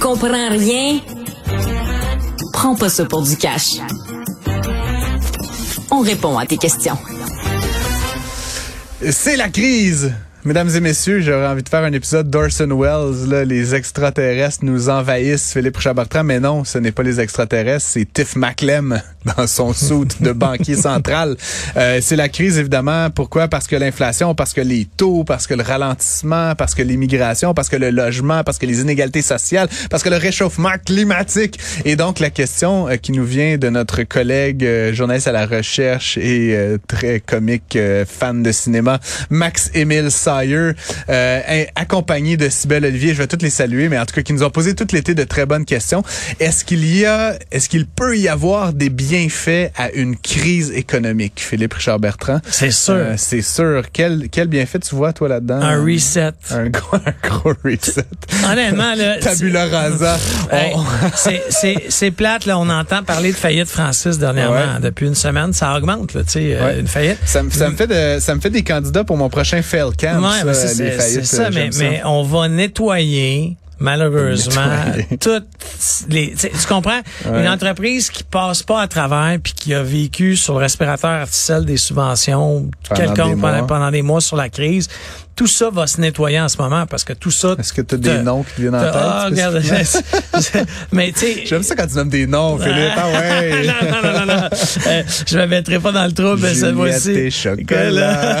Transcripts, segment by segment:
comprends rien? Prends pas ça pour du cash. On répond à tes questions. C'est la crise. Mesdames et messieurs, j'aurais envie de faire un épisode d'Orson Welles. Là, les extraterrestres nous envahissent, Philippe Richard mais non, ce n'est pas les extraterrestres, c'est Tiff Maclem dans son soute de banquier central. Euh, c'est la crise, évidemment. Pourquoi? Parce que l'inflation, parce que les taux, parce que le ralentissement, parce que l'immigration, parce que le logement, parce que les inégalités sociales, parce que le réchauffement climatique. Et donc, la question euh, qui nous vient de notre collègue euh, journaliste à la recherche et euh, très comique fan de cinéma, Max-Émile euh, accompagné de Sibelle Olivier. Je vais toutes les saluer, mais en tout cas, qui nous ont posé tout l'été de très bonnes questions. Est-ce qu'il y a, est-ce qu'il peut y avoir des bienfaits à une crise économique, Philippe Richard Bertrand? C'est sûr. Euh, c'est sûr. Quel, quel bienfait tu vois, toi, là-dedans? Un reset. Un gros, un gros reset. Honnêtement, là. Tabula rasa. c'est plate, là. On entend parler de faillite Francis dernièrement. Depuis une semaine, ça augmente, là, tu sais, euh, une faillite. Ça, ça me fait de, ça me fait des candidats pour mon prochain fail camp ouais, c'est ça, mais, mais on va nettoyer malheureusement toutes les tu comprends? Une entreprise qui passe pas à travers puis qui a vécu sur le respirateur artificiel des subventions quelconque pendant, pendant, des mois sur la crise tout ça va se nettoyer en ce moment parce que tout ça. Est-ce que tu as des noms qui viennent en tête? Ah, regarde, mais tu sais. J'aime ça quand tu nommes des noms, Philippe. Ah ouais. non, non, non, non, non. Euh, je me mettrai pas dans le trouble cette fois-ci. chocolat.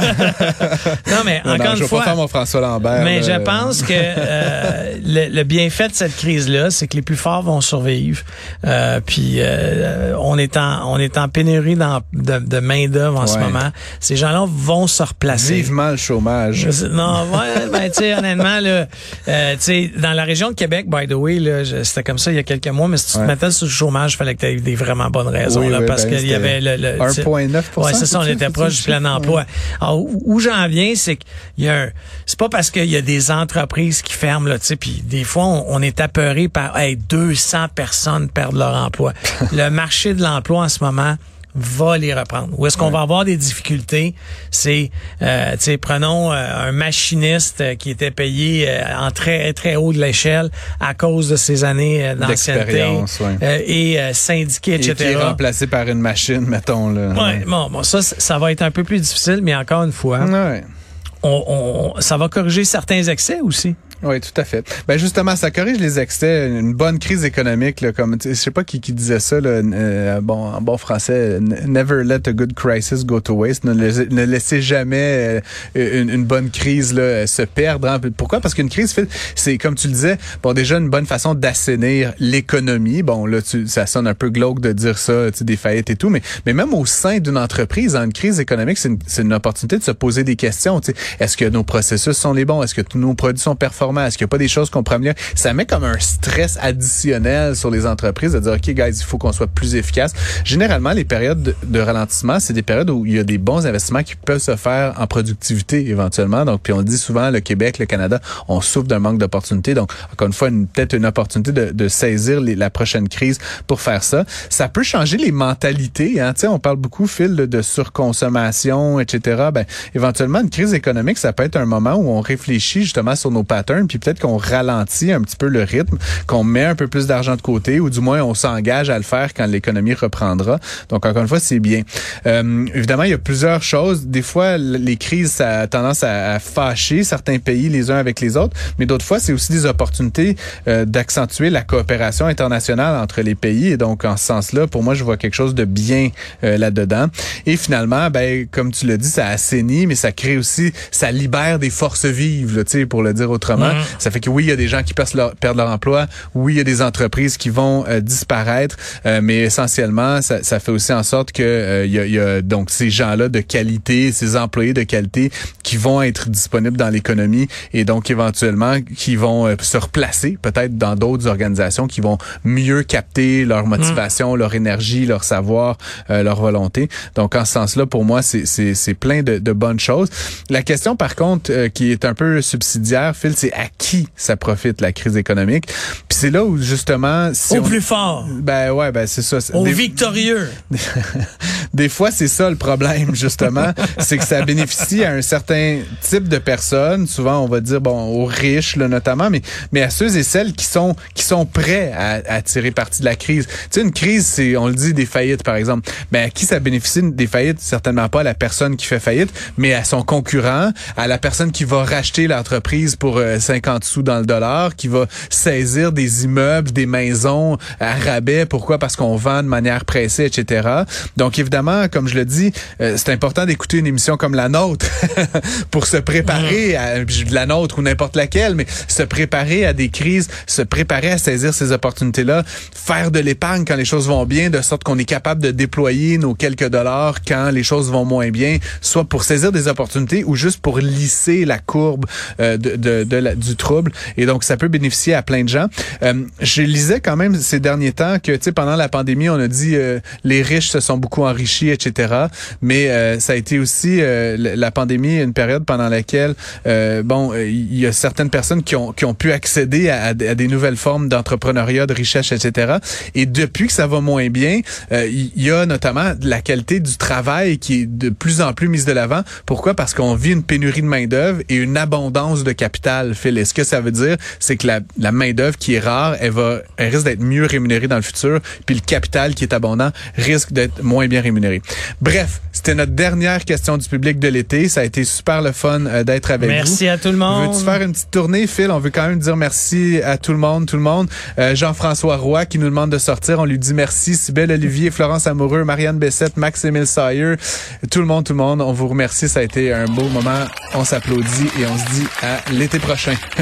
non, mais encore une je fois. Pas faire mon François Lambert. Mais je pense que euh, le, le, bienfait de cette crise-là, c'est que les plus forts vont survivre. Euh, puis euh, on est en on est en pénurie dans, de, de main d'œuvre en ce moment. Ces gens-là vont se replacer. Vivement le chômage. Non, ouais, ben, tu sais, honnêtement, là, euh, tu sais, dans la région de Québec, by the way, là, c'était comme ça il y a quelques mois, mais si tu te mettais sur le chômage, il fallait que tu aies des vraiment bonnes raisons, là, parce ben, qu'il y avait le, le 1,9 Ouais, c'est ça, on était proche du plein emploi. Alors, où, j'en viens, c'est qu'il y a un, c'est pas parce qu'il y a des entreprises qui ferment, là, tu sais, puis des fois, on, est apeuré par, hey, 200 personnes perdent leur emploi. le marché de l'emploi en ce moment, va les reprendre. Où est-ce qu'on va avoir des difficultés? C'est, euh, tu sais, prenons euh, un machiniste euh, qui était payé euh, en très très haut de l'échelle à cause de ses années d'ancienneté et syndiqué, etc. Et qui est remplacé par une machine, mettons. Là. Ouais, bon, bon, ça, ça va être un peu plus difficile, mais encore une fois, on, on, ça va corriger certains excès aussi. Oui, tout à fait. Ben justement, ça corrige les excès. Une bonne crise économique, là, comme je sais pas qui, qui disait ça, là, euh, bon, en bon français, never let a good crisis go to waste. Ne, laissez jamais euh, une, bonne crise là, se perdre. Hein. Pourquoi? Parce qu'une crise, c'est comme tu le disais, bon déjà une bonne façon d'assainir l'économie. Bon là, tu, ça sonne un peu glauque de dire ça, tu des faillites et tout, mais mais même au sein d'une entreprise, en une crise économique, c'est une, une, opportunité de se poser des questions. Est-ce que nos processus sont les bons? Est-ce que tous nos produits sont performants? Est-ce qu'il n'y a pas des choses qu'on améliorer? Ça met comme un stress additionnel sur les entreprises de dire, OK, guys, il faut qu'on soit plus efficace. Généralement, les périodes de, ralentissement, c'est des périodes où il y a des bons investissements qui peuvent se faire en productivité éventuellement. Donc, puis on dit souvent, le Québec, le Canada, on souffre d'un manque d'opportunités. Donc, encore une fois, peut-être une opportunité de, de saisir la prochaine crise pour faire ça. Ça peut changer les mentalités. Hein? On parle beaucoup, Phil, de, de surconsommation, etc. Ben, éventuellement, une crise économique, ça peut être un moment où on réfléchit justement sur nos patterns puis peut-être qu'on ralentit un petit peu le rythme, qu'on met un peu plus d'argent de côté, ou du moins on s'engage à le faire quand l'économie reprendra. Donc encore une fois, c'est bien. Euh, évidemment, il y a plusieurs choses. Des fois, les crises, ça a tendance à, fâcher certains pays les uns avec les autres, mais d'autres fois, c'est aussi des opportunités euh, d'accentuer la coopération internationale entre les pays. Et donc, en ce sens-là, pour moi, je vois quelque chose de bien euh, là-dedans. Et finalement, ben, comme tu l'as dit, ça assainit, mais ça crée aussi, ça libère des forces vives, là, pour le dire autrement. Mm. Ça fait que oui, il y a des gens qui perdent leur, perdent leur emploi. Oui, il y a des entreprises qui vont euh, disparaître. Euh, mais essentiellement, ça, ça, fait aussi en sorte que euh, il, y a, il, y a, donc ces gens-là de qualité, ces employés de qualité qui vont être disponibles dans l'économie et donc éventuellement qui vont se replacer peut-être dans d'autres organisations qui vont mieux capter leur motivation, mm. leur énergie, leur savoir, leur volonté. Donc en ce sens-là, pour moi, c'est plein de, de, bonnes choses. La question par contre qui est un peu subsidiaire, Phil, c'est à qui ça profite la crise économique? Puis c'est là où justement si au plus fort. Ben ouais, ben c'est ça. Au victorieux. des fois c'est ça le problème justement, c'est que ça bénéficie à un certain type de personnes, souvent on va dire bon aux riches notamment, mais mais à ceux et celles qui sont qui sont prêts à, à tirer parti de la crise. Tu sais une crise c'est on le dit des faillites par exemple. Ben à qui ça bénéficie des faillites? Certainement pas à la personne qui fait faillite, mais à son concurrent, à la personne qui va racheter l'entreprise pour 50 euh, sous dans le dollar, qui va saisir des immeubles, des maisons à rabais. Pourquoi? Parce qu'on vend de manière pressée, etc. Donc, évidemment, comme je le dis, euh, c'est important d'écouter une émission comme la nôtre pour se préparer à la nôtre ou n'importe laquelle, mais se préparer à des crises, se préparer à saisir ces opportunités-là, faire de l'épargne quand les choses vont bien, de sorte qu'on est capable de déployer nos quelques dollars quand les choses vont moins bien, soit pour saisir des opportunités ou juste pour lisser la courbe euh, de, de, de la, du trouble. Et donc, ça peut bénéficier à plein de gens. Euh, je lisais quand même ces derniers temps que, tu sais, pendant la pandémie, on a dit euh, les riches se sont beaucoup enrichis, etc. Mais euh, ça a été aussi la pandémie, une pendant laquelle, bon, il y a certaines personnes qui ont, qui ont pu accéder à, à des nouvelles formes d'entrepreneuriat, de richesse, etc. Et depuis que ça va moins bien, il y a notamment la qualité du travail qui est de plus en plus mise de l'avant. Pourquoi? Parce qu'on vit une pénurie de main-d'œuvre et une abondance de capital, Phil. ce que ça veut dire, c'est que la, la main-d'œuvre qui est rare, elle va, elle risque d'être mieux rémunérée dans le futur, puis le capital qui est abondant risque d'être moins bien rémunéré. Bref, c'était notre dernière question du public de l'été. Ça a été super le fun euh, d'être avec merci vous. Merci à tout le monde. Veux-tu faire une petite tournée, Phil? On veut quand même dire merci à tout le monde, tout le monde. Euh, Jean-François Roy qui nous demande de sortir. On lui dit merci. Sybelle Olivier, Florence Amoureux, Marianne Bessette, Max-Émile Sayer, tout le monde, tout le monde. On vous remercie. Ça a été un beau moment. On s'applaudit et on se dit à l'été prochain.